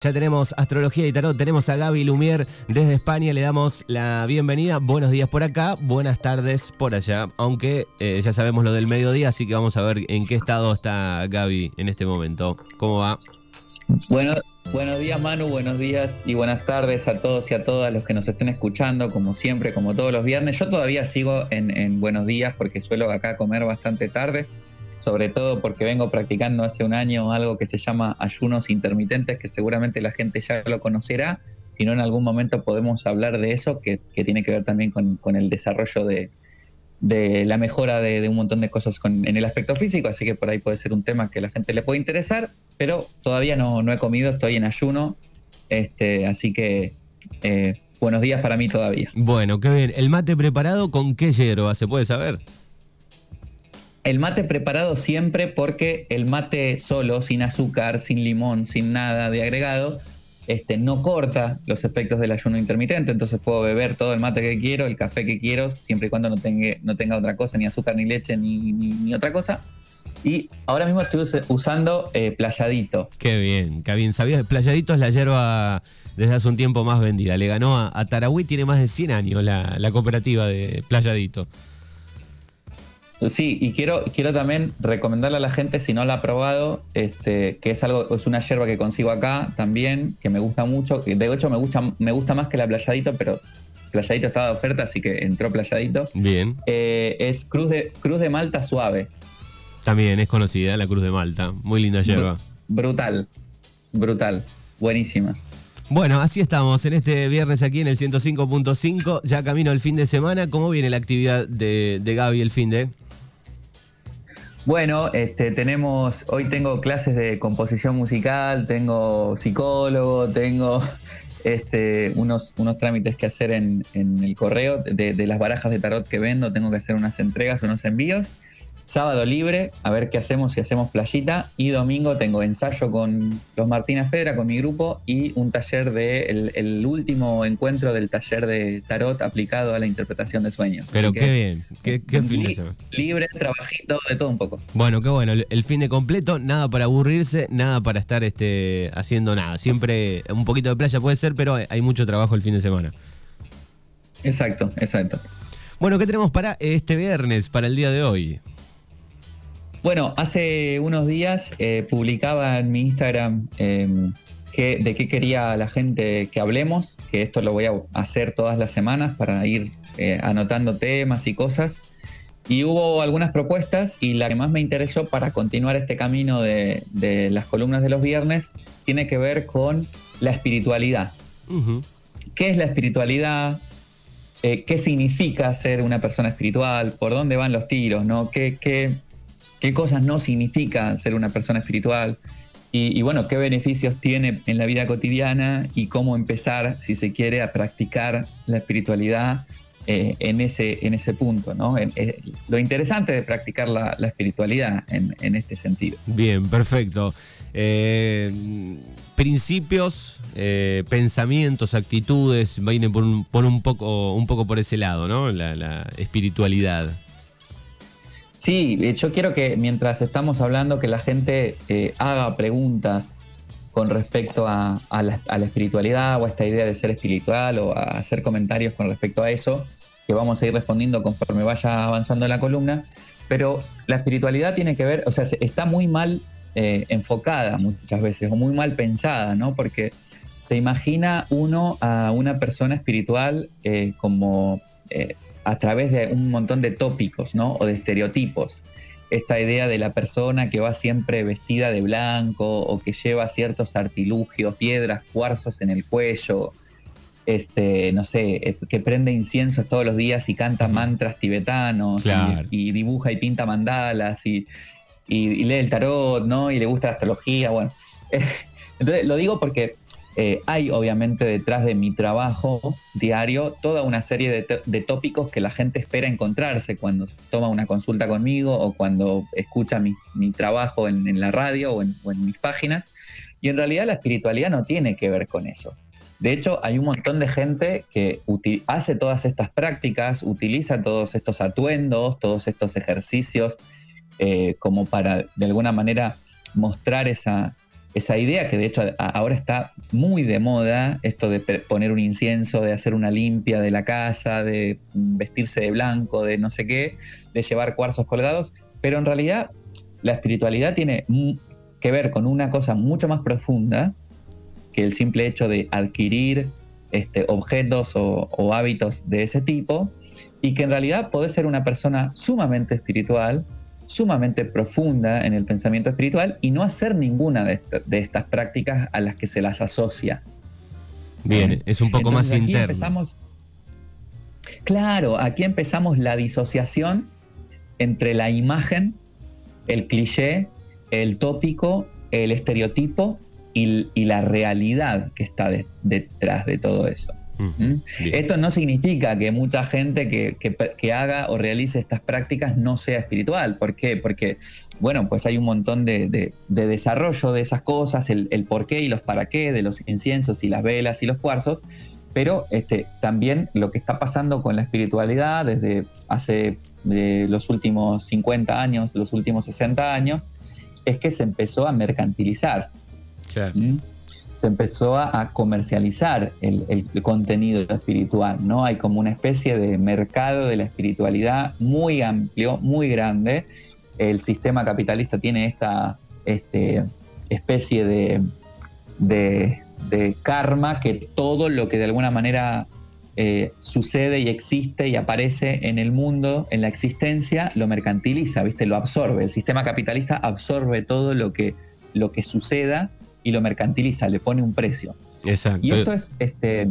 Ya tenemos astrología y tarot, tenemos a Gaby Lumier desde España, le damos la bienvenida. Buenos días por acá, buenas tardes por allá, aunque eh, ya sabemos lo del mediodía, así que vamos a ver en qué estado está Gaby en este momento. ¿Cómo va? Bueno, buenos días Manu, buenos días y buenas tardes a todos y a todas los que nos estén escuchando, como siempre, como todos los viernes. Yo todavía sigo en, en buenos días porque suelo acá comer bastante tarde sobre todo porque vengo practicando hace un año algo que se llama ayunos intermitentes, que seguramente la gente ya lo conocerá, si no en algún momento podemos hablar de eso, que, tiene que ver también con, el desarrollo de, la mejora de, un montón de cosas en el aspecto físico, así que por ahí puede ser un tema que a la gente le puede interesar, pero todavía no, he comido, estoy en ayuno, este, así que... Eh, buenos días para mí todavía. Bueno, qué bien. ¿El mate preparado con qué hierba? ¿Se puede saber? El mate preparado siempre porque el mate solo, sin azúcar, sin limón, sin nada de agregado, este, no corta los efectos del ayuno intermitente, entonces puedo beber todo el mate que quiero, el café que quiero, siempre y cuando no tenga, no tenga otra cosa, ni azúcar, ni leche, ni, otra cosa. Y ahora mismo estoy usando eh, playadito. Qué bien, qué bien. ¿Sabías? Playadito es la hierba desde hace un tiempo más vendida. Le ganó a, a Tarahui, tiene más de 100 años la, la cooperativa de Playadito. Sí, y quiero, quiero también recomendarle a la gente, si no la ha probado, este, que es algo, es una yerba que consigo acá también, que me gusta mucho, que de hecho me gusta, me gusta más que la playadito, pero playadito estaba de oferta, así que entró playadito. Bien. Eh, es cruz de, cruz de Malta suave. También es conocida la cruz de Malta. Muy linda yerba. brutal, brutal, buenísima. Bueno, así estamos en este viernes aquí en el 105.5, ya camino el fin de semana. ¿Cómo viene la actividad de, de Gaby el fin de? Bueno, este, tenemos, hoy tengo clases de composición musical, tengo psicólogo, tengo este, unos, unos trámites que hacer en, el correo de, de, las barajas de tarot que vendo, tengo que hacer unas entregas, unos envíos. Sábado libre, a ver qué hacemos, si hacemos playita. Y domingo tengo ensayo con los Martínez Fedra, con mi grupo, y un taller de el, último encuentro del taller de tarot aplicado a la interpretación de sueños. Pero qué bien, qué, qué fin de Libre, trabajito, de todo un poco. Bueno, qué bueno, el, fin de completo, nada para aburrirse, nada para estar este, haciendo nada. Siempre un poquito de playa puede ser, pero hay mucho trabajo el fin de semana. Exacto, exacto. Bueno, ¿qué tenemos para este viernes, para el día de hoy? Bueno, hace unos días eh, publicaba en mi Instagram em, de qué quería la gente que hablemos, que esto lo voy a hacer todas las semanas para ir eh, anotando temas y cosas. Y hubo algunas propuestas y la que más me interesó para continuar este camino de, las columnas de los viernes tiene que ver con la espiritualidad. ¿Qué es la espiritualidad? Eh, ¿Qué significa ser una persona espiritual? ¿Por dónde van los tiros? ¿no? ¿Qué, qué, qué cosas no significa ser una persona espiritual y, bueno, qué beneficios tiene en la vida cotidiana y cómo empezar, si se quiere, a practicar la espiritualidad eh, en, ese, en ese punto. ¿no? Eh, lo interesante de practicar la, espiritualidad en, este sentido. Bien, perfecto. Eh, principios, pensamientos, actitudes, vienen por un, por un, poco, un poco por ese lado, ¿no? la espiritualidad. Sí, eh, yo quiero que mientras estamos hablando que la gente eh, haga preguntas con respecto a, la, espiritualidad o a esta idea de ser espiritual o a hacer comentarios con respecto a eso, que vamos a ir respondiendo conforme vaya avanzando la columna. Pero la espiritualidad tiene que ver, o sea, está muy mal eh, enfocada muchas veces o muy mal pensada, ¿no? Porque se imagina uno a una persona espiritual como a través de un montón de tópicos, ¿no? O de estereotipos. Esta idea de la persona que va siempre vestida de blanco o que lleva ciertos artilugios, piedras, cuarzos en el cuello, este, no sé, eh, que prende inciensos todos los días y canta mantras tibetanos y, dibuja y pinta mandalas y, y, lee el tarot, ¿no? Y le gusta la astrología, bueno. Entonces lo digo porque eh, hay obviamente detrás de mi trabajo diario toda una serie de, tópicos que la gente espera encontrarse cuando toma una consulta conmigo o cuando escucha mi, trabajo en, la radio o en, mis páginas. Y en realidad la espiritualidad no tiene que ver con eso. De hecho, hay un montón de gente que hace todas estas prácticas, utiliza todos estos atuendos, todos estos ejercicios, eh, como para de alguna manera mostrar esa, esa idea que de hecho ahora está muy de moda, esto de poner un incienso, de hacer una limpia de la casa, de vestirse de blanco, de no sé qué, de llevar cuarzos colgados, pero en realidad la espiritualidad tiene que ver con una cosa mucho más profunda que el simple hecho de adquirir este, objetos o, hábitos de ese tipo y que en realidad puede ser una persona sumamente espiritual, sumamente profunda en el pensamiento espiritual y no hacer ninguna de, estas prácticas a las que se las asocia. Bien, es un poco más interno. Empezamos, claro, aquí empezamos la disociación entre la imagen, el cliché, el tópico, el estereotipo y, la realidad que está detrás de todo eso. ¿Mm? Esto no significa que mucha gente que, haga o realice estas prácticas no sea espiritual. ¿Por qué? Porque, bueno, pues hay un montón de, desarrollo de esas cosas, el, el, por qué y los para qué, de los inciensos y las velas y los cuarzos, pero este, también lo que está pasando con la espiritualidad desde hace los últimos 50 años, los últimos 60 años, es que se empezó a mercantilizar. ¿Mm? Se empezó a, comercializar el, contenido espiritual, ¿no? Hay como una especie de mercado de la espiritualidad muy amplio, muy grande. El sistema capitalista tiene esta este, especie de, karma que todo lo que de alguna manera eh, sucede y existe y aparece en el mundo, en la existencia, lo mercantiliza, ¿viste? Lo absorbe. El sistema capitalista absorbe todo lo que, lo que suceda y lo mercantiliza, le pone un precio. Exacto. Y esto es, este.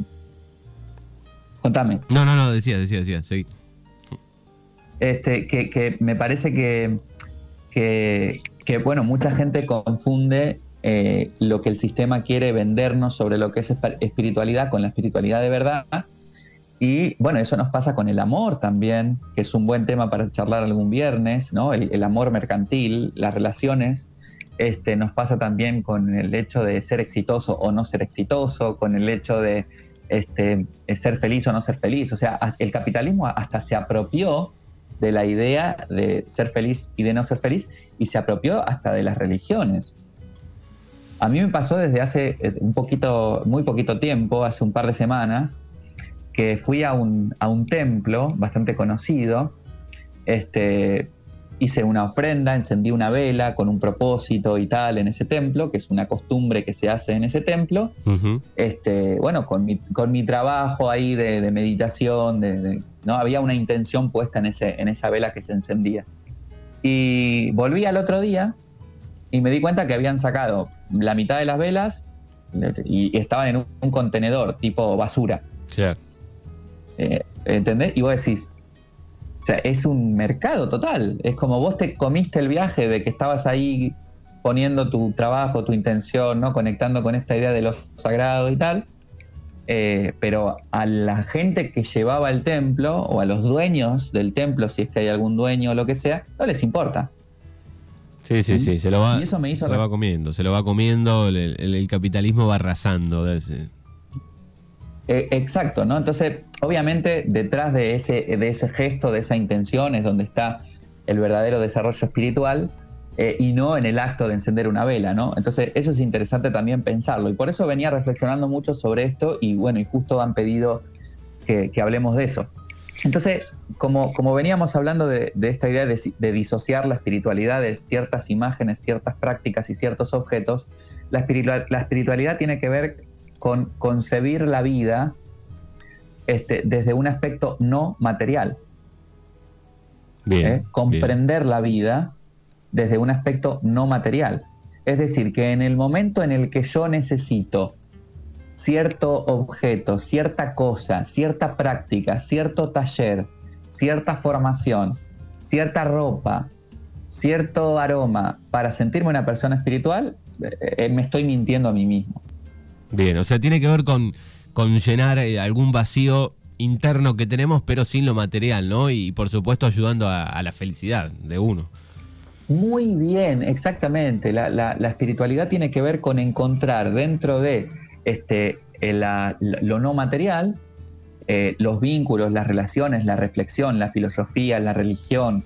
Contame. No, no, no, decía, decía, decía, sí. Este, que, me parece que, que, bueno, mucha gente confunde eh, lo que el sistema quiere vendernos sobre lo que es espiritualidad con la espiritualidad de verdad y bueno, eso nos pasa con el amor también, que es un buen tema para charlar algún viernes, ¿no? El, amor mercantil, las relaciones. Este, nos pasa también con el hecho de ser exitoso o no ser exitoso, con el hecho de este, ser feliz o no ser feliz. O sea, el capitalismo hasta se apropió de la idea de ser feliz y de no ser feliz y se apropió hasta de las religiones. A mí me pasó desde hace eh, un poquito, muy poquito tiempo, hace un par de semanas, que fui a un, a un templo bastante conocido, este, hice una ofrenda, encendí una vela con un propósito y tal en ese templo, que es una costumbre que se hace en ese templo. este, bueno, con mi, con mi trabajo ahí de, meditación, de, ¿no? había una intención puesta en, ese, en esa vela que se encendía. Y volví al otro día y me di cuenta que habían sacado la mitad de las velas y, estaban en un, contenedor tipo basura. Claro. Eh, ¿Entendés? Y vos decís, sea, es un mercado total. Es como vos te comiste el viaje de que estabas ahí poniendo tu trabajo, tu intención, ¿no? Conectando con esta idea de lo sagrado y tal. Eh, pero a la gente que llevaba el templo o a los dueños del templo, si es que hay algún dueño o lo que sea, no les importa. Sí, sí, sí, se lo va, eso me hizo se lo va comiendo, se lo va comiendo, el, el capitalismo va arrasando. Eh, exacto, ¿no? Entonces, obviamente, detrás de ese, de ese gesto, de esa intención, es donde está el verdadero desarrollo espiritual eh, y no en el acto de encender una vela, ¿no? Entonces, eso es interesante también pensarlo. Y por eso venía reflexionando mucho sobre esto y bueno, y justo han pedido que, hablemos de eso. Entonces, como, como veníamos hablando de, esta idea de, disociar la espiritualidad de ciertas imágenes, ciertas prácticas y ciertos objetos, la, la espiritualidad tiene que ver con concebir la vida este, desde un aspecto no material. ¿Eh? Comprender la vida desde un aspecto no material. Es decir, que en el momento en el que yo necesito cierto objeto, cierta cosa, cierta práctica, cierto taller, cierta formación, cierta ropa, cierto aroma para sentirme una persona espiritual, eh, eh, me estoy mintiendo a mí mismo. Bien, o sea, tiene que ver con, con llenar eh, algún vacío interno que tenemos, pero sin lo material, ¿no? Y por supuesto ayudando a, la felicidad de uno. Muy bien, exactamente. La, espiritualidad tiene que ver con encontrar dentro de este, eh, lo no material, eh, los vínculos, las relaciones, la reflexión, la filosofía, la religión,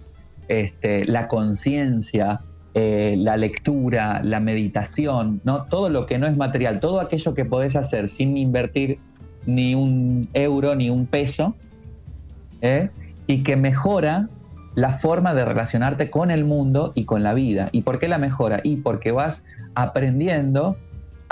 este, la conciencia, eh, la lectura, la meditación, ¿no? todo lo que no es material, todo aquello que podés hacer sin invertir ni un euro ni un peso, ¿eh? y que mejora la forma de relacionarte con el mundo y con la vida. ¿Y por qué la mejora? Y porque vas aprendiendo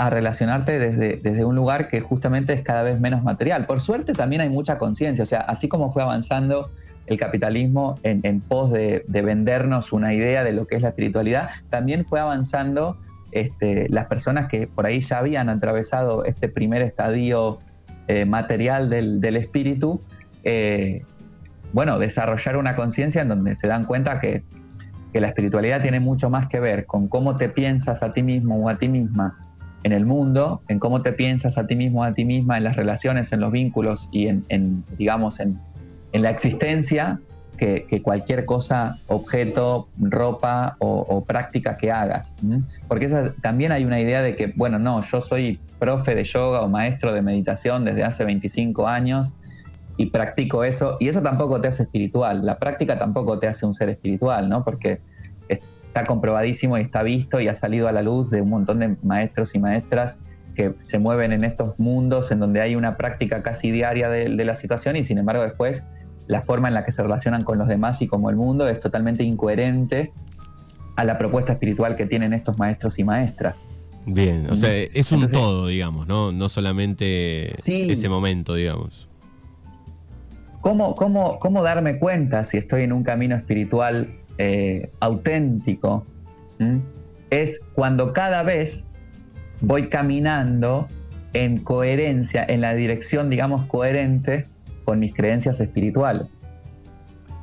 a relacionarte desde, desde un lugar que justamente es cada vez menos material. Por suerte también hay mucha conciencia, o sea, así como fue avanzando el capitalismo en, pos de, vendernos una idea de lo que es la espiritualidad, también fue avanzando este, las personas que por ahí ya habían atravesado este primer estadio eh, material del, espíritu, eh, bueno, desarrollar una conciencia en donde se dan cuenta que, que la espiritualidad tiene mucho más que ver con cómo te piensas a ti mismo o a ti misma en el mundo, en cómo te piensas a ti mismo, a ti misma, en las relaciones, en los vínculos y en, digamos, en, la existencia, que, cualquier cosa, objeto, ropa o, práctica que hagas. Porque también hay una idea de que, bueno, no, yo soy profe de yoga o maestro de meditación desde hace 25 años y practico eso, y eso tampoco te hace espiritual, la práctica tampoco te hace un ser espiritual, ¿no? Porque está comprobadísimo y está visto y ha salido a la luz de un montón de maestros y maestras que se mueven en estos mundos en donde hay una práctica casi diaria de, la situación y sin embargo después la forma en la que se relacionan con los demás y como el mundo es totalmente incoherente a la propuesta espiritual que tienen estos maestros y maestras. Bien, o sea, es un todo, digamos, ¿no? No solamente ese momento, digamos. ¿Cómo, cómo, ¿Cómo darme cuenta si estoy en un camino espiritual eh, auténtico es cuando cada vez voy caminando en coherencia, en la dirección, digamos, coherente con mis creencias espirituales.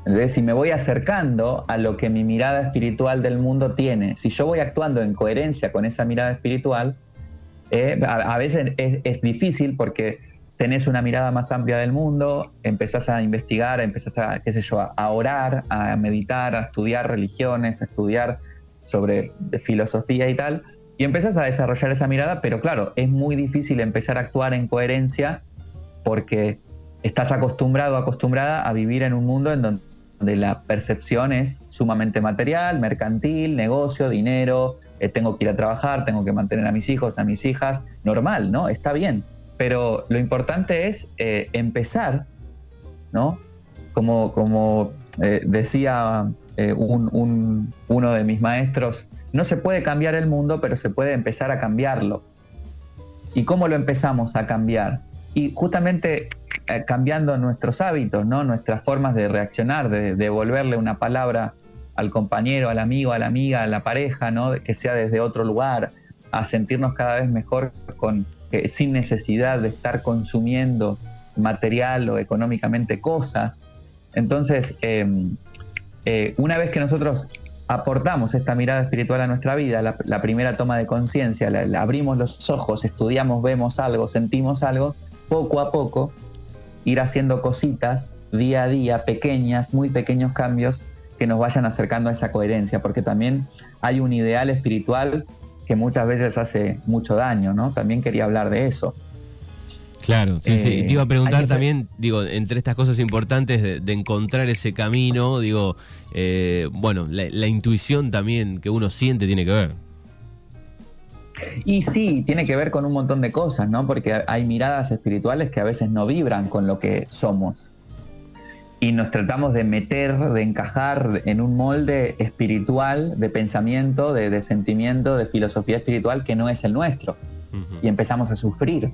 Entonces, si me voy acercando a lo que mi mirada espiritual del mundo tiene, si yo voy actuando en coherencia con esa mirada espiritual, eh, a, veces es, difícil porque tenés una mirada más amplia del mundo, empezás a investigar, empezás a, qué sé yo, a orar, a meditar, a estudiar religiones, a estudiar sobre filosofía y tal, y empezás a desarrollar esa mirada, pero claro, es muy difícil empezar a actuar en coherencia porque estás acostumbrado, acostumbrada a vivir en un mundo en donde la percepción es sumamente material, mercantil, negocio, dinero, eh, tengo que ir a trabajar, tengo que mantener a mis hijos, a mis hijas, normal, ¿no? Está bien pero lo importante es eh, empezar, ¿no? Como, como eh, decía eh, uno de mis maestros, no se puede cambiar el mundo, pero se puede empezar a cambiarlo. ¿Y cómo lo empezamos a cambiar? Y justamente cambiando nuestros hábitos, ¿no? nuestras formas de reaccionar, de devolverle una palabra al compañero, al amigo, a la amiga, a la pareja, ¿no? que sea desde otro lugar, a sentirnos cada vez mejor con, sin necesidad de estar consumiendo material o económicamente cosas. Entonces, em, eh, una vez que nosotros aportamos esta mirada espiritual a nuestra vida, la, primera toma de conciencia, abrimos los ojos, estudiamos, vemos algo, sentimos algo, poco a poco ir haciendo cositas día a día, pequeñas, muy pequeños cambios que nos vayan acercando a esa coherencia, porque también hay un ideal espiritual que muchas veces hace mucho daño, ¿no? También quería hablar de eso. Claro, sí, sí. Te iba a eh, preguntar también, digo, entre estas cosas importantes de, encontrar ese camino, digo, eh, bueno, la, intuición también que uno siente tiene que ver. Y sí, tiene que ver con un montón de cosas, ¿no? Porque hay miradas espirituales que a veces no vibran con lo que somos y nos tratamos de meter, de encajar en un molde espiritual, de pensamiento, de, sentimiento, de filosofía espiritual que no es el nuestro. Y empezamos a sufrir.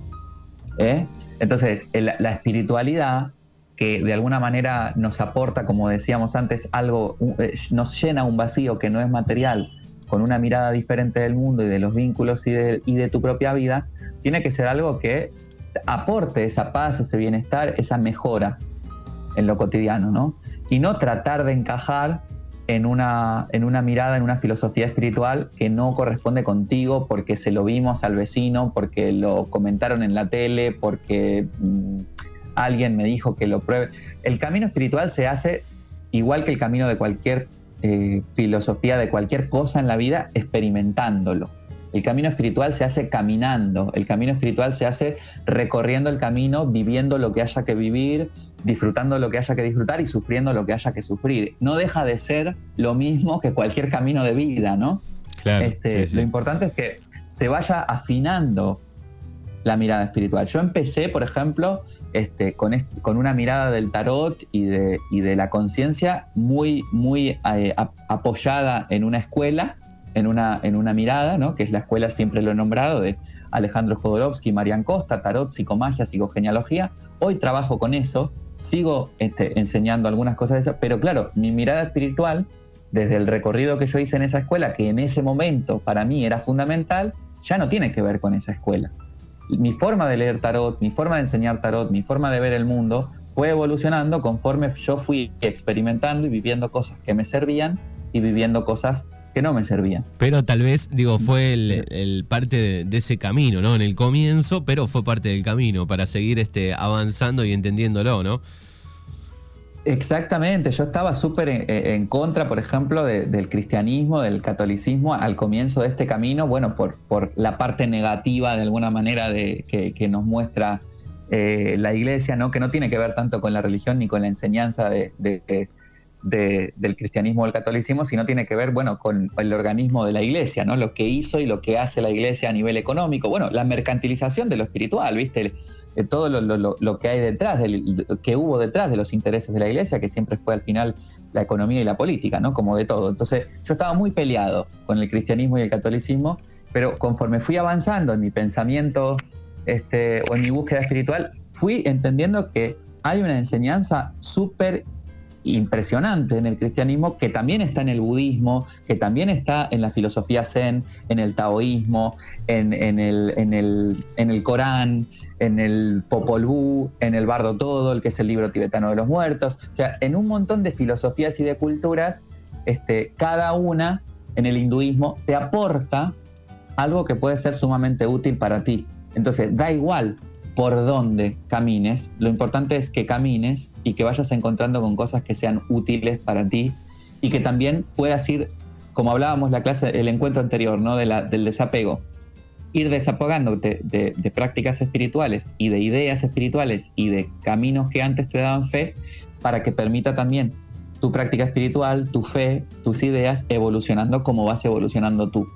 ¿eh? Entonces, la espiritualidad que de alguna manera nos aporta, como decíamos antes, algo, eh, nos llena un vacío que no es material, con una mirada diferente del mundo y de los vínculos y de, y de tu propia vida, tiene que ser algo que aporte esa paz, ese bienestar, esa mejora en lo cotidiano, ¿no? Y no tratar de encajar en una, en una mirada, en una filosofía espiritual que no corresponde contigo porque se lo vimos al vecino, porque lo comentaron en la tele, porque mm, alguien me dijo que lo pruebe. El camino espiritual se hace igual que el camino de cualquier eh, filosofía, de cualquier cosa en la vida, experimentándolo. El camino espiritual se hace caminando, el camino espiritual se hace recorriendo el camino, viviendo lo que haya que vivir, disfrutando lo que haya que disfrutar y sufriendo lo que haya que sufrir. No deja de ser lo mismo que cualquier camino de vida, ¿no? Claro, este, Lo importante es que se vaya afinando la mirada espiritual. Yo empecé, por ejemplo, este, con, con una mirada del tarot y de, de la conciencia muy, muy eh, apoyada en una escuela, en una, en una mirada, ¿no? que es la escuela, siempre lo he nombrado, de Alejandro Jodorowsky, Marian Costa, tarot, psicomagia, psicogenealogía. Hoy trabajo con eso, sigo este, enseñando algunas cosas de esas, pero claro, mi mirada espiritual, desde el recorrido que yo hice en esa escuela, que en ese momento para mí era fundamental, ya no tiene que ver con esa escuela mi forma de leer tarot, mi forma de enseñar tarot, mi forma de ver el mundo fue evolucionando conforme yo fui experimentando y viviendo cosas que me servían y viviendo cosas que no me servían. Pero tal vez, digo, fue el, parte de, ese camino, ¿no? En el comienzo, pero fue parte del camino para seguir este, avanzando y entendiéndolo, ¿no? Exactamente, yo estaba súper en, contra, por ejemplo, del cristianismo, del catolicismo al comienzo de este camino, bueno, por, por la parte negativa de alguna manera de, que, nos muestra eh, la iglesia, ¿no? que no tiene que ver tanto con la religión ni con la enseñanza de, del cristianismo o el catolicismo, sino tiene que ver, bueno, con el organismo de la iglesia, ¿no? Lo que hizo y lo que hace la iglesia a nivel económico. Bueno, la mercantilización de lo espiritual, ¿viste? Eh, todo lo, que hay detrás, del, que hubo detrás de los intereses de la iglesia, que siempre fue al final la economía y la política, ¿no? Como de todo. Entonces, yo estaba muy peleado con el cristianismo y el catolicismo, pero conforme fui avanzando en mi pensamiento este, o en mi búsqueda espiritual, fui entendiendo que hay una enseñanza súper impresionante en el cristianismo, que también está en el budismo, que también está en la filosofía zen, en el taoísmo, en, el, en, el, en el, Corán, en el Popol Vuh, en el Bardo Todo, el que es el libro tibetano de los muertos. O sea, en un montón de filosofías y de culturas, este, cada una en el hinduismo te aporta algo que puede ser sumamente útil para ti. Entonces, da igual por dónde camines, lo importante es que camines y que vayas encontrando con cosas que sean útiles para ti y que también puedas ir, como hablábamos la clase, el encuentro anterior, ¿no? De la, del desapego, ir desapegándote de, de, prácticas espirituales y de ideas espirituales y de caminos que antes te daban fe para que permita también tu práctica espiritual, tu fe, tus ideas evolucionando como vas evolucionando tú.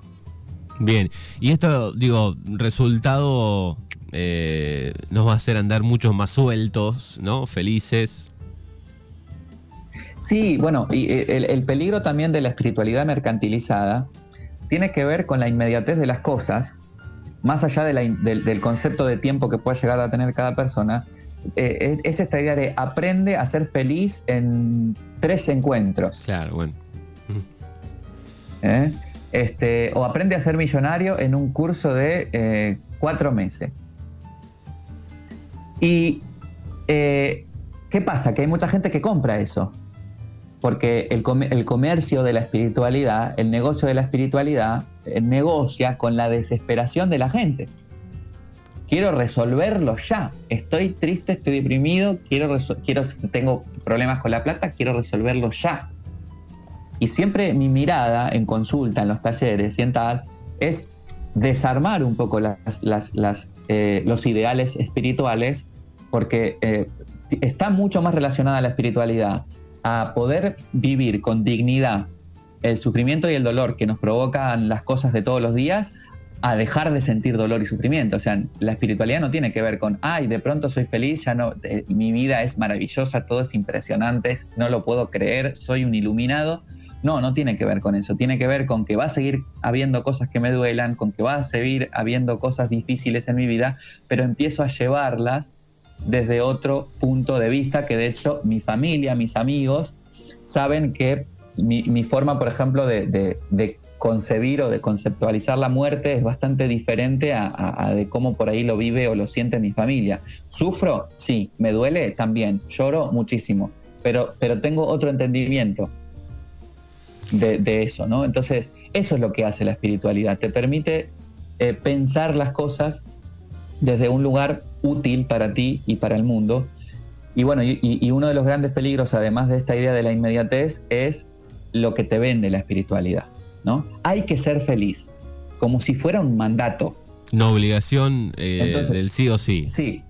Bien, y esto, digo, resultado eh, nos va a hacer andar muchos más sueltos, ¿no? Felices. Sí, bueno, y eh, el, peligro también de la espiritualidad mercantilizada tiene que ver con la inmediatez de las cosas, más allá del, concepto de tiempo que pueda llegar a tener cada persona, eh, es esta idea de aprende a ser feliz en tres encuentros. Claro, bueno. Este, o aprende a ser millonario en un curso de cuatro meses. Y eh, ¿qué pasa? Que hay mucha gente que compra eso. Porque el, comercio de la espiritualidad, el negocio de la espiritualidad, eh, negocia con la desesperación de la gente. Quiero resolverlo ya. Estoy triste, estoy deprimido, quiero, quiero, tengo problemas con la plata, quiero resolverlo ya. Y siempre mi mirada en consulta, en los talleres y en tal, es desarmar un poco eh, los ideales espirituales, porque eh, está mucho más relacionada la espiritualidad a poder vivir con dignidad el sufrimiento y el dolor que nos provocan las cosas de todos los días, a dejar de sentir dolor y sufrimiento. O sea, la espiritualidad no tiene que ver con, ay, de pronto soy feliz, ya no, eh, mi vida es maravillosa, todo es impresionante, no lo puedo creer, soy un iluminado. No, no tiene que ver con eso. Tiene que ver con que va a seguir habiendo cosas que me duelan, con que va a seguir habiendo cosas difíciles en mi vida, pero empiezo a llevarlas desde otro punto de vista que de hecho mi familia, mis amigos, saben que mi, forma, por ejemplo, de, concebir o de conceptualizar la muerte es bastante diferente a, de cómo por ahí lo vive o lo siente mi familia. ¿Sufro? Sí. ¿Me duele? También. Lloro muchísimo. Pero, pero tengo otro entendimiento de, eso, ¿no? Entonces, eso es lo que hace la espiritualidad, te permite eh, pensar las cosas desde un lugar útil para ti y para el mundo. Y bueno, y, uno de los grandes peligros, además de esta idea de la inmediatez, es lo que te vende la espiritualidad, ¿no? Hay que ser feliz. como si fuera un mandato. Una obligación eh, del sí o sí. Sí,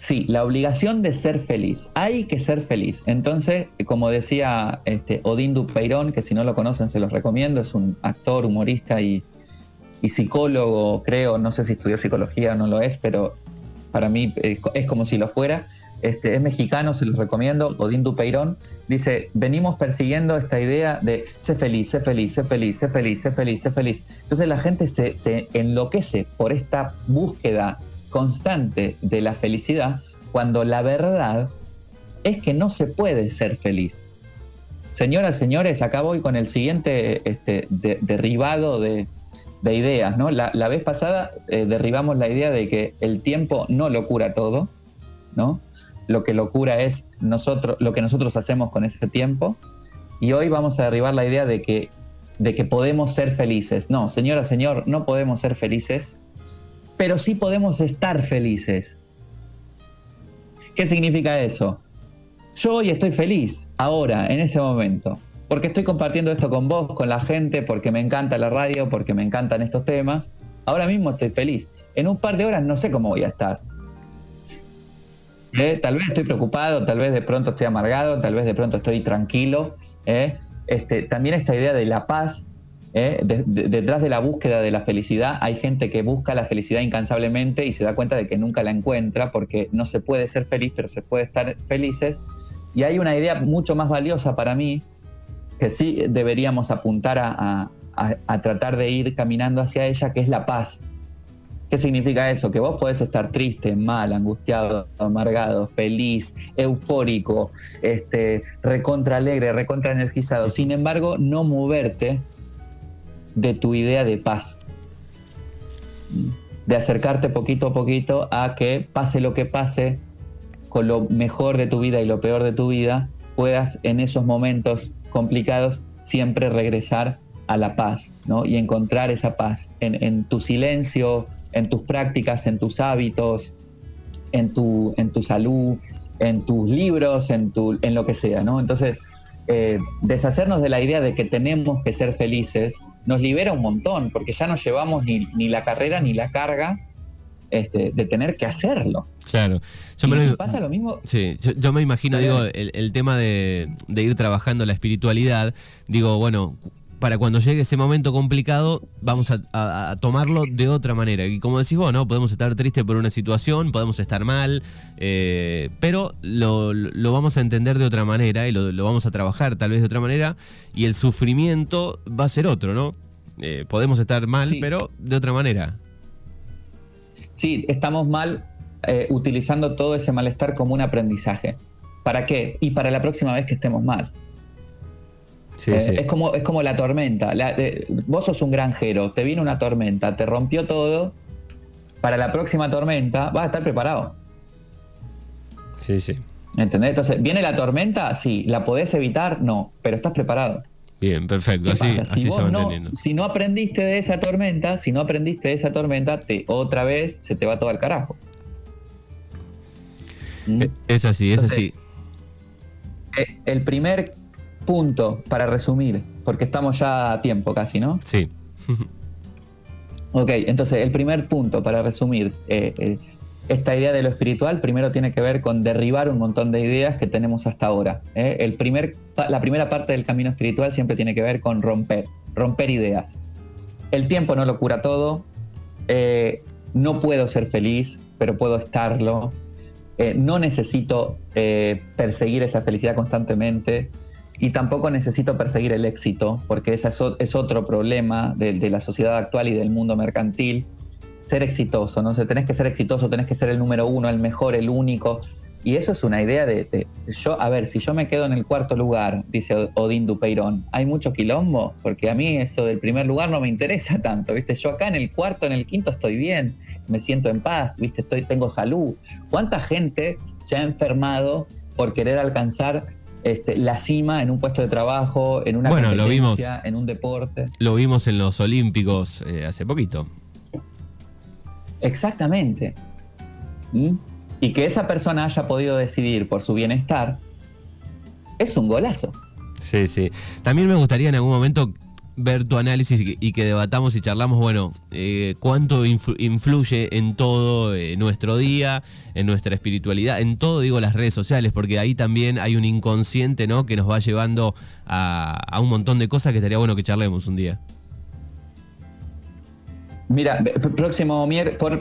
sí, la obligación de ser feliz. Hay que ser feliz. Entonces, como decía este, Odín Dupeirón, que si no lo conocen se los recomiendo, es un actor, humorista y, psicólogo, creo, no sé si estudió psicología o no lo es, pero para mí es como si lo fuera. Este, es mexicano, se los recomiendo, Odín Dupeirón, dice, venimos persiguiendo esta idea de ser feliz, ser feliz, ser feliz, ser feliz, ser feliz, ser feliz. Entonces la gente se, se enloquece por esta búsqueda constante de la felicidad cuando la verdad es que no se puede ser feliz. Señoras, señores, acá voy con el siguiente este, derribado de, ideas. ¿no? La, vez pasada eh, derribamos la idea de que el tiempo no lo cura todo, ¿no? lo que locura es nosotros, lo que nosotros hacemos con ese tiempo. Y hoy vamos a derribar la idea de que, de que podemos ser felices. No, señora, señor, no podemos ser felices, pero sí podemos estar felices. ¿Qué significa eso? Yo hoy estoy feliz, ahora, en ese momento, porque estoy compartiendo esto con vos, con la gente, porque me encanta la radio, porque me encantan estos temas. Ahora mismo estoy feliz. En un par de horas no sé cómo voy a estar, ¿eh? tal vez estoy preocupado, tal vez de pronto estoy amargado, tal vez de pronto estoy tranquilo. ¿eh? Este, también esta idea de la paz, ¿eh? detrás de la búsqueda de la felicidad hay gente que busca la felicidad incansablemente y se da cuenta de que nunca la encuentra porque no se puede ser feliz, pero se puede estar felices. Y hay una idea mucho más valiosa para mí que sí deberíamos apuntar a tratar de ir caminando hacia ella, que es la paz. ¿Qué significa eso? Que vos podés estar triste, mal, angustiado, amargado, feliz, eufórico, este, recontra alegre, recontra energizado. Sin embargo, no moverte de tu idea de paz. De acercarte poquito a poquito a que pase lo que pase, con lo mejor de tu vida y lo peor de tu vida, puedas en esos momentos complicados siempre regresar a la paz, ¿no? Y encontrar esa paz en, en tu silencio, en tus prácticas, en tus hábitos, en tu, en tu salud, en tus libros, en, tu, en lo que sea, ¿no? Entonces, eh, deshacernos de la idea de que tenemos que ser felices nos libera un montón, porque ya no llevamos ni, ni la carrera ni la carga este, de tener que hacerlo. Claro. Yo me pasa lo mismo. Sí, yo, me imagino, digo, el, el tema de, de, ir trabajando la espiritualidad, digo, bueno, para cuando llegue ese momento complicado, vamos a, tomarlo de otra manera. Y como decís vos, ¿no? Podemos estar tristes por una situación, podemos estar mal, eh, pero lo, vamos a entender de otra manera y lo, vamos a trabajar tal vez de otra manera y el sufrimiento va a ser otro, ¿no? Eh, podemos estar mal, pero de otra manera. Sí, estamos mal eh, utilizando todo ese malestar como un aprendizaje. ¿Para qué? Y para la próxima vez que estemos mal. Eh, es, como, es como la tormenta. vos sos un granjero, te viene una tormenta, te rompió todo. Para la próxima tormenta vas a estar preparado. Sí, sí. ¿Entendés? Entonces, ¿viene la tormenta? Sí. ¿La podés evitar? No, pero estás preparado. Bien, perfecto. Así, Si, no, si no aprendiste de esa tormenta, si no aprendiste de esa tormenta, te, otra vez se te va todo al carajo. ¿Mm? Es así, es así. Eh, el primer punto para resumir, porque estamos ya a tiempo casi, ¿no? Sí. ok, entonces el primer punto para resumir, eh, eh, esta idea de lo espiritual primero tiene que ver con derribar un montón de ideas que tenemos hasta ahora. ¿eh? El primer, la primera parte del camino espiritual siempre tiene que ver con romper, romper ideas. El tiempo no lo cura todo, no puedo ser feliz, pero puedo estarlo. no necesito perseguir esa felicidad constantemente y tampoco necesito perseguir el éxito, porque ese es, otro problema de, la sociedad actual y del mundo mercantil. Ser exitoso, ¿no? O tenés que ser exitoso, tenés que ser el número uno, el mejor, el único. Y eso es una idea de, yo, a ver, si yo me quedo en el cuarto lugar, dice Odín Dupeirón, hay mucho quilombo, porque a mí eso del primer lugar no me interesa tanto, ¿viste? Yo acá en el cuarto, en el quinto estoy bien, me siento en paz, ¿viste? Estoy, tengo salud. ¿Cuánta gente se ha enfermado por querer alcanzar este, la cima en un puesto de trabajo, en una bueno, en un deporte. Lo vimos en los Olímpicos eh, hace poquito. Exactamente. ¿Mm? Y que esa persona haya podido decidir por su bienestar es un golazo. Sí, sí. También me gustaría en algún momento ver tu análisis y que, debatamos y charlamos, bueno, eh, cuánto influye en todo eh, nuestro día, en nuestra espiritualidad, en todo, digo, las redes sociales, porque ahí también hay un inconsciente, ¿no? Que nos va llevando a, a un montón de cosas que estaría bueno que charlemos un día. Mira, próximo,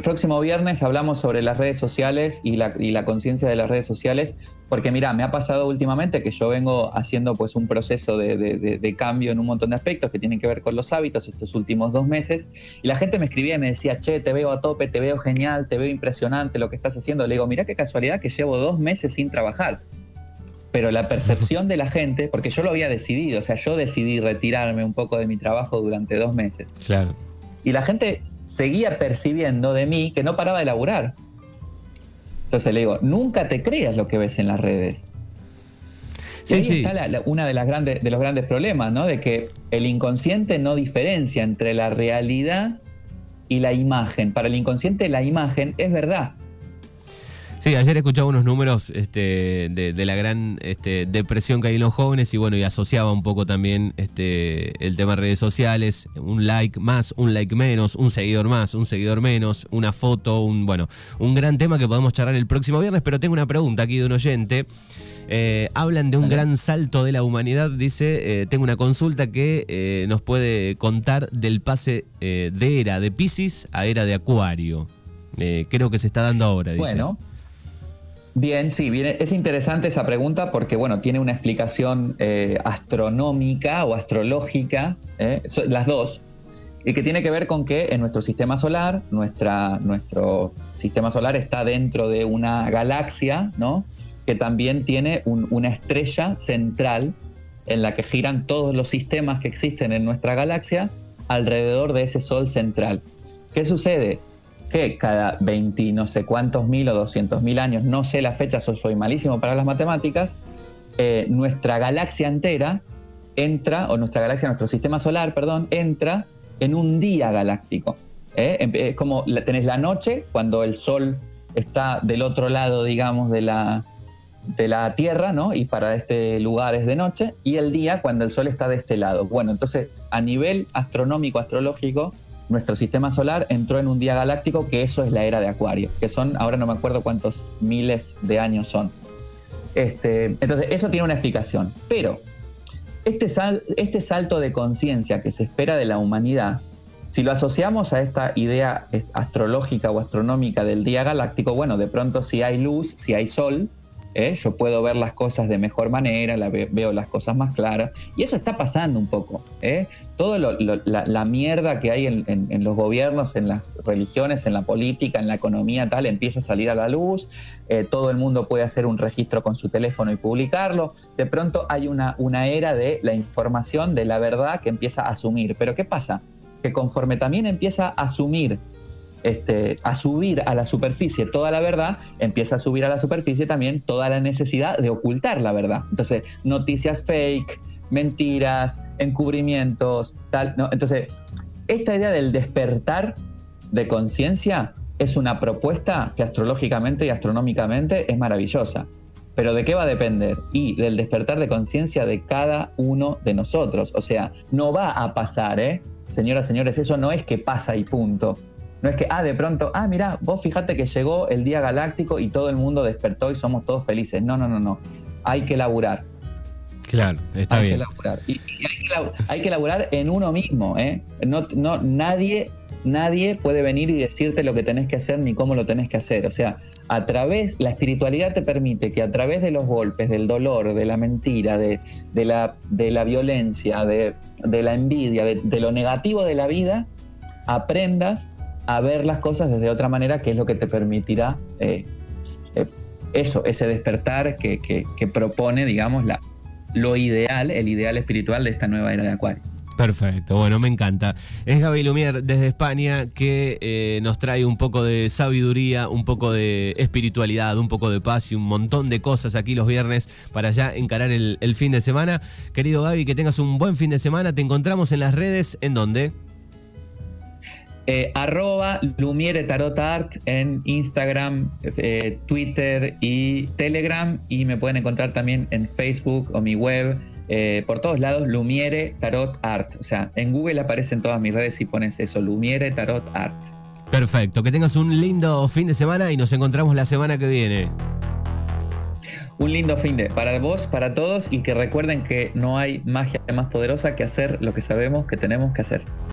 próximo viernes hablamos sobre las redes sociales y la, conciencia de las redes sociales, porque mira, me ha pasado últimamente que yo vengo haciendo pues un proceso de, cambio en un montón de aspectos que tienen que ver con los hábitos estos últimos dos meses, y la gente me escribía y me decía, che, te veo a tope, te veo genial, te veo impresionante lo que estás haciendo. Le digo, mira qué casualidad que llevo dos meses sin trabajar. Pero la percepción de la gente, porque yo lo había decidido, o sea, yo decidí retirarme un poco de mi trabajo durante dos meses. Claro y la gente seguía percibiendo de mí que no paraba de laburar. Entonces le digo, nunca te creas lo que ves en las redes. Y ahí está una de las grandes, de los grandes problemas, ¿no? De que el inconsciente no diferencia entre la realidad y la imagen. Para el inconsciente la imagen es verdad, Sí, ayer escuchaba unos números este, de, la gran este, depresión que hay en los jóvenes y bueno, y asociaba un poco también este, el tema de redes sociales, un like más, un like menos, un seguidor más, un seguidor menos, una foto, un bueno, un gran tema que podemos charlar el próximo viernes, pero tengo una pregunta aquí de un oyente. Eh, hablan de un gran salto de la humanidad, dice, eh, tengo una consulta que eh, nos puede contar del pase de era de Pisces a era de Acuario. creo que se está dando ahora, dice. Bueno. Bien, sí, bien, es interesante esa pregunta porque, bueno, tiene una explicación eh, astronómica o astrológica, eh, las dos, y que tiene que ver con que en nuestro sistema solar, nuestra, nuestro sistema solar está dentro de una galaxia, ¿no? Que también tiene una estrella central en la que giran todos los sistemas que existen en nuestra galaxia alrededor de ese sol central. ¿Qué sucede? Que cada 20 no sé cuántos mil o 200 mil años, no sé la fecha, soy malísimo para las matemáticas, eh, nuestra galaxia entera entra, o nuestra galaxia, nuestro sistema solar, perdón, entra en un día galáctico. ¿eh? Es como tenés la noche, cuando el Sol está del otro lado, digamos, de la, de la Tierra, ¿no? Y para este lugar es de noche, y el día cuando el Sol está de este lado. Bueno, entonces, a nivel astronómico, astrológico, nuestro sistema solar entró en un día galáctico que eso es la era de Acuario, que son, ahora no me acuerdo cuántos miles de años son. Este, entonces, eso tiene una explicación. Pero este, este salto de conciencia que se espera de la humanidad, si lo asociamos a esta idea astrológica o astronómica del día galáctico, bueno, de pronto si hay luz, si hay sol, ¿eh? yo puedo ver las cosas de mejor manera, veo las cosas más claras, y eso está pasando un poco. ¿eh? Todo la, mierda que hay en, los gobiernos, en las religiones, en la política, en la economía, tal, empieza a salir a la luz, eh, todo el mundo puede hacer un registro con su teléfono y publicarlo, de pronto hay una, una era de la información, de la verdad que empieza a asumir. Pero ¿qué pasa? Que conforme también empieza a asumir este, a subir a la superficie toda la verdad, empieza a subir a la superficie también toda la necesidad de ocultar la verdad. Entonces, noticias fake, mentiras, encubrimientos, tal. ¿no? Entonces, esta idea del despertar de conciencia es una propuesta que astrológicamente y astronómicamente es maravillosa. Pero ¿de qué va a depender? Y del despertar de conciencia de cada uno de nosotros. O sea, no va a pasar, ¿eh? Señoras, señores, eso no es que pasa y punto. No es que, ah, de pronto, ah, mira, vos fíjate que llegó el día galáctico y todo el mundo despertó y somos todos felices. No, no, no, no. Hay que laburar. Claro, está bien. Que laburar. Y, hay, que laburar, en uno mismo, ¿eh? No, no, nadie, nadie puede venir y decirte lo que tenés que hacer ni cómo lo tenés que hacer. O sea, a través, la espiritualidad te permite que a través de los golpes, del dolor, de la mentira, de, la, de la violencia, de, la envidia, de lo negativo de la vida, aprendas a ver las cosas desde otra manera, que es lo que te permitirá eh, eh, eso, ese despertar que, propone, digamos, la, lo ideal, el ideal espiritual de esta nueva era de Acuario. Perfecto, bueno, me encanta. Es Gaby Lumier desde España que eh, nos trae un poco de sabiduría, un poco de espiritualidad, un poco de paz y un montón de cosas aquí los viernes para ya encarar el, el fin de semana. Querido Gaby, que tengas un buen fin de semana. Te encontramos en las redes, ¿en dónde? Eh, arroba Lumiere Tarot Art en Instagram, eh, Twitter y Telegram. Y me pueden encontrar también en Facebook o mi web, eh, por todos lados, Lumiere Tarot Art. O sea, en Google aparecen todas mis redes si pones eso, Lumiere Tarot Art. Perfecto, que tengas un lindo fin de semana y nos encontramos la semana que viene. Un lindo fin de para vos, para todos y que recuerden que no hay magia más poderosa que hacer lo que sabemos que tenemos que hacer.